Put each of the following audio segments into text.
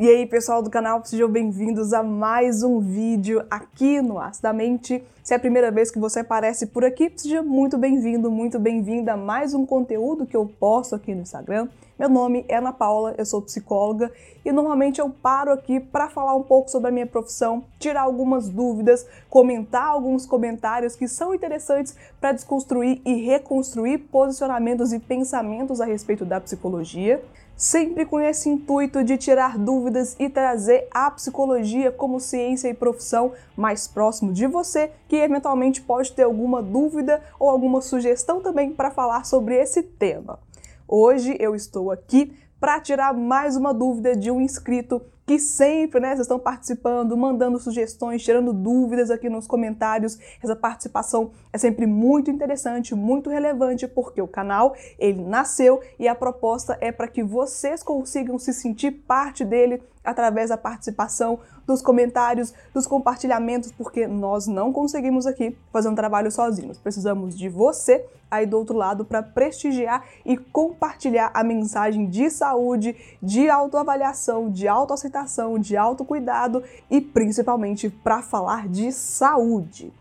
E aí, pessoal do canal, sejam bem-vindos a mais um vídeo aqui no Acidamente. Se é a primeira vez que você aparece por aqui, seja muito bem-vindo, muito bem-vinda a mais um conteúdo que eu posto aqui no Instagram. Meu nome é Ana Paula, eu sou psicóloga e normalmente eu paro aqui para falar um pouco sobre a minha profissão, tirar algumas dúvidas, comentar alguns comentários que são interessantes para desconstruir e reconstruir posicionamentos e pensamentos a respeito da psicologia sempre com esse intuito de tirar dúvidas e trazer a psicologia como ciência e profissão mais próximo de você, que eventualmente pode ter alguma dúvida ou alguma sugestão também para falar sobre esse tema. Hoje eu estou aqui para tirar mais uma dúvida de um inscrito que sempre, né, vocês estão participando, mandando sugestões, tirando dúvidas aqui nos comentários. Essa participação é sempre muito interessante, muito relevante, porque o canal, ele nasceu e a proposta é para que vocês consigam se sentir parte dele através da participação, dos comentários, dos compartilhamentos, porque nós não conseguimos aqui fazer um trabalho sozinhos. Precisamos de você aí do outro lado para prestigiar e compartilhar a mensagem de saúde, de autoavaliação, de autoaceitação, de autocuidado e principalmente para falar de saúde.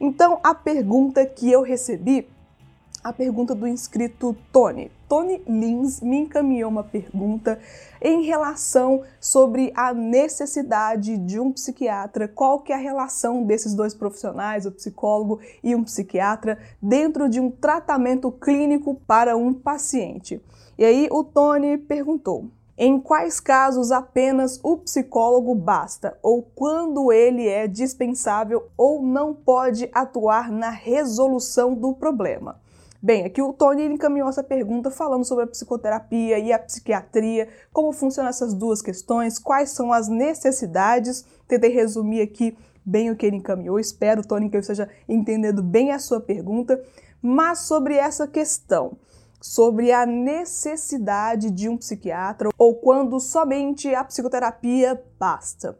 Então, a pergunta que eu recebi a pergunta do inscrito Tony. Tony Lins me encaminhou uma pergunta em relação sobre a necessidade de um psiquiatra, qual que é a relação desses dois profissionais, o psicólogo e um psiquiatra, dentro de um tratamento clínico para um paciente. E aí o Tony perguntou: em quais casos apenas o psicólogo basta, ou quando ele é dispensável ou não pode atuar na resolução do problema? Bem, aqui o Tony encaminhou essa pergunta falando sobre a psicoterapia e a psiquiatria, como funcionam essas duas questões, quais são as necessidades. Tentei resumir aqui bem o que ele encaminhou. Espero, Tony, que eu esteja entendendo bem a sua pergunta. Mas sobre essa questão, sobre a necessidade de um psiquiatra ou quando somente a psicoterapia basta.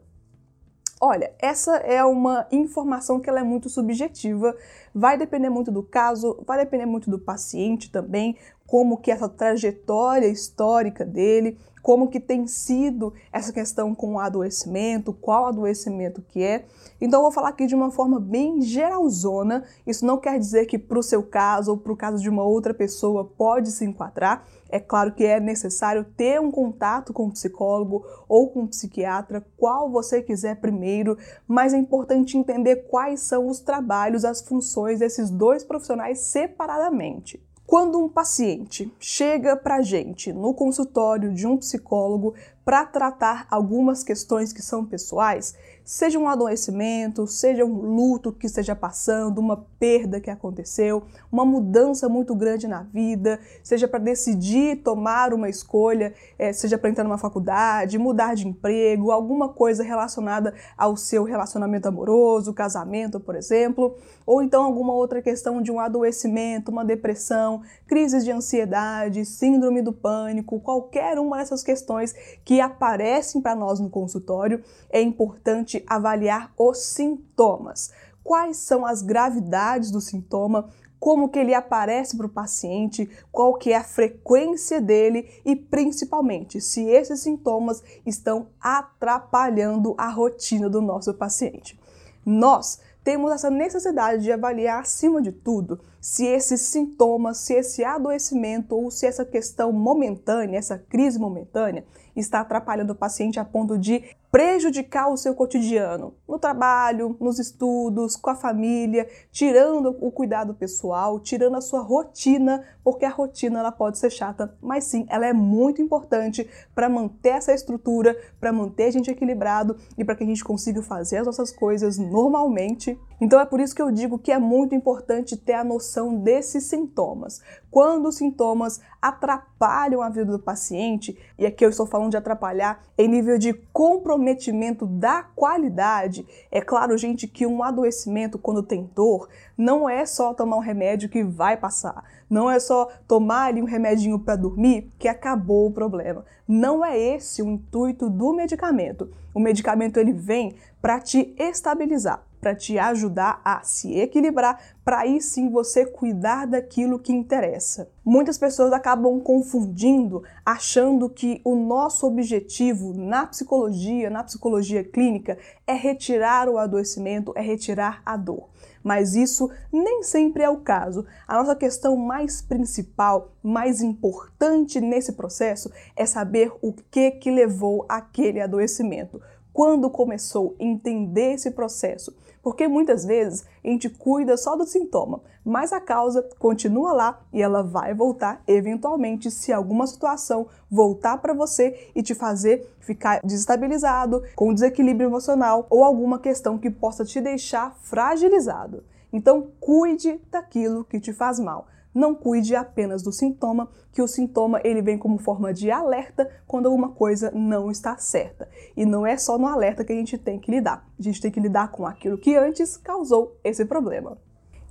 Olha, essa é uma informação que ela é muito subjetiva, vai depender muito do caso, vai depender muito do paciente também, como que essa trajetória histórica dele, como que tem sido essa questão com o adoecimento, qual adoecimento que é. Então eu vou falar aqui de uma forma bem geralzona. Isso não quer dizer que para o seu caso ou para o caso de uma outra pessoa pode se enquadrar. É claro que é necessário ter um contato com um psicólogo ou com um psiquiatra, qual você quiser primeiro, mas é importante entender quais são os trabalhos, as funções desses dois profissionais separadamente. Quando um paciente chega para a gente no consultório de um psicólogo para tratar algumas questões que são pessoais, seja um adoecimento, seja um luto que esteja passando, uma perda que aconteceu, uma mudança muito grande na vida, seja para decidir tomar uma escolha, é, seja para entrar numa faculdade, mudar de emprego, alguma coisa relacionada ao seu relacionamento amoroso, casamento, por exemplo, ou então alguma outra questão de um adoecimento, uma depressão, crises de ansiedade, síndrome do pânico, qualquer uma dessas questões que que aparecem para nós no consultório, é importante avaliar os sintomas. Quais são as gravidades do sintoma, como que ele aparece para o paciente, qual que é a frequência dele e principalmente se esses sintomas estão atrapalhando a rotina do nosso paciente. Nós temos essa necessidade de avaliar, acima de tudo, se esses sintomas, se esse adoecimento ou se essa questão momentânea, essa crise momentânea, está atrapalhando o paciente a ponto de prejudicar o seu cotidiano, no trabalho, nos estudos, com a família, tirando o cuidado pessoal, tirando a sua rotina, porque a rotina ela pode ser chata, mas sim, ela é muito importante para manter essa estrutura, para manter a gente equilibrado e para que a gente consiga fazer as nossas coisas normalmente. Então é por isso que eu digo que é muito importante ter a noção desses sintomas. Quando os sintomas atrapalham a vida do paciente, e aqui eu estou falando de atrapalhar em nível de comprometimento da qualidade, é claro, gente, que um adoecimento, quando tem dor, não é só tomar um remédio que vai passar. Não é só tomar ali um remedinho para dormir que acabou o problema. Não é esse o intuito do medicamento. O medicamento ele vem para te estabilizar para te ajudar a se equilibrar, para aí sim você cuidar daquilo que interessa. Muitas pessoas acabam confundindo, achando que o nosso objetivo na psicologia, na psicologia clínica, é retirar o adoecimento, é retirar a dor mas isso nem sempre é o caso. A nossa questão mais principal, mais importante nesse processo é saber o que que levou aquele adoecimento. Quando começou entender esse processo, porque muitas vezes a gente cuida só do sintoma, mas a causa continua lá e ela vai voltar eventualmente se alguma situação voltar para você e te fazer ficar desestabilizado, com desequilíbrio emocional ou alguma questão que possa te deixar fragilizado. Então, cuide daquilo que te faz mal. Não cuide apenas do sintoma, que o sintoma ele vem como forma de alerta quando alguma coisa não está certa. E não é só no alerta que a gente tem que lidar. A gente tem que lidar com aquilo que antes causou esse problema.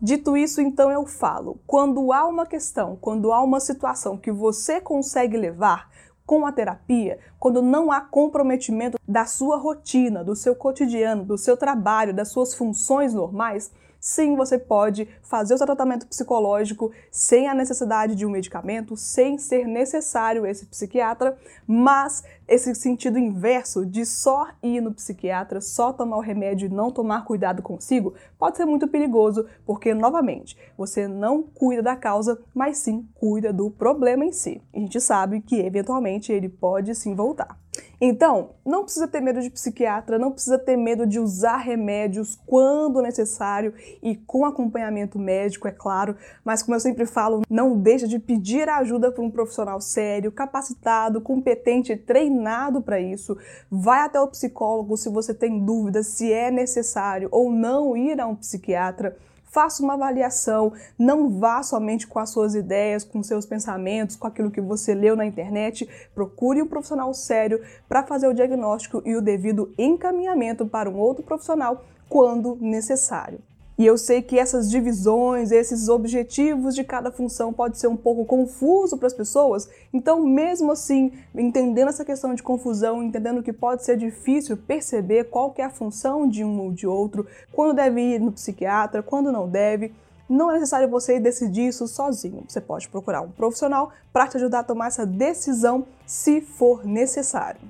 Dito isso, então eu falo: quando há uma questão, quando há uma situação que você consegue levar com a terapia, quando não há comprometimento da sua rotina, do seu cotidiano, do seu trabalho, das suas funções normais, sim, você pode fazer o seu tratamento psicológico sem a necessidade de um medicamento, sem ser necessário esse psiquiatra, mas esse sentido inverso de só ir no psiquiatra, só tomar o remédio e não tomar cuidado consigo, pode ser muito perigoso, porque, novamente, você não cuida da causa, mas sim cuida do problema em si. E a gente sabe que, eventualmente, ele pode sim voltar. Então, não precisa ter medo de psiquiatra, não precisa ter medo de usar remédios quando necessário e com acompanhamento médico, é claro, mas como eu sempre falo, não deixa de pedir ajuda para um profissional sério, capacitado, competente, treinado para isso. Vai até o psicólogo se você tem dúvidas se é necessário ou não ir a um psiquiatra faça uma avaliação, não vá somente com as suas ideias, com seus pensamentos, com aquilo que você leu na internet. Procure um profissional sério para fazer o diagnóstico e o devido encaminhamento para um outro profissional quando necessário. E eu sei que essas divisões, esses objetivos de cada função pode ser um pouco confuso para as pessoas. Então, mesmo assim, entendendo essa questão de confusão, entendendo que pode ser difícil perceber qual é a função de um ou de outro, quando deve ir no psiquiatra, quando não deve, não é necessário você decidir isso sozinho. Você pode procurar um profissional para te ajudar a tomar essa decisão se for necessário.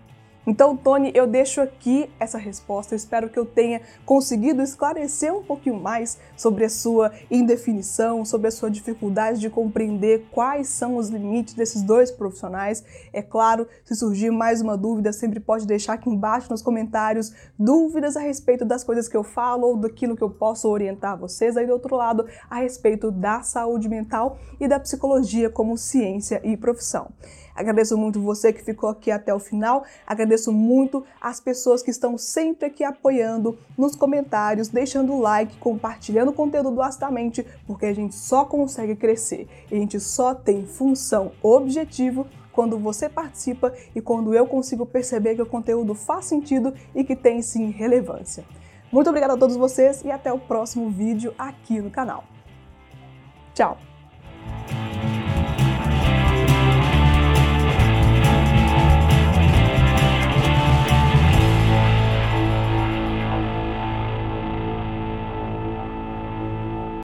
Então, Tony, eu deixo aqui essa resposta. Eu espero que eu tenha conseguido esclarecer um pouquinho mais sobre a sua indefinição, sobre a sua dificuldade de compreender quais são os limites desses dois profissionais. É claro, se surgir mais uma dúvida, sempre pode deixar aqui embaixo nos comentários dúvidas a respeito das coisas que eu falo ou daquilo que eu posso orientar vocês aí do outro lado a respeito da saúde mental e da psicologia como ciência e profissão. Agradeço muito você que ficou aqui até o final. Agradeço muito as pessoas que estão sempre aqui apoiando nos comentários, deixando o like, compartilhando o conteúdo do Astamente, porque a gente só consegue crescer. E a gente só tem função, objetivo quando você participa e quando eu consigo perceber que o conteúdo faz sentido e que tem sim relevância. Muito obrigada a todos vocês e até o próximo vídeo aqui no canal. Tchau!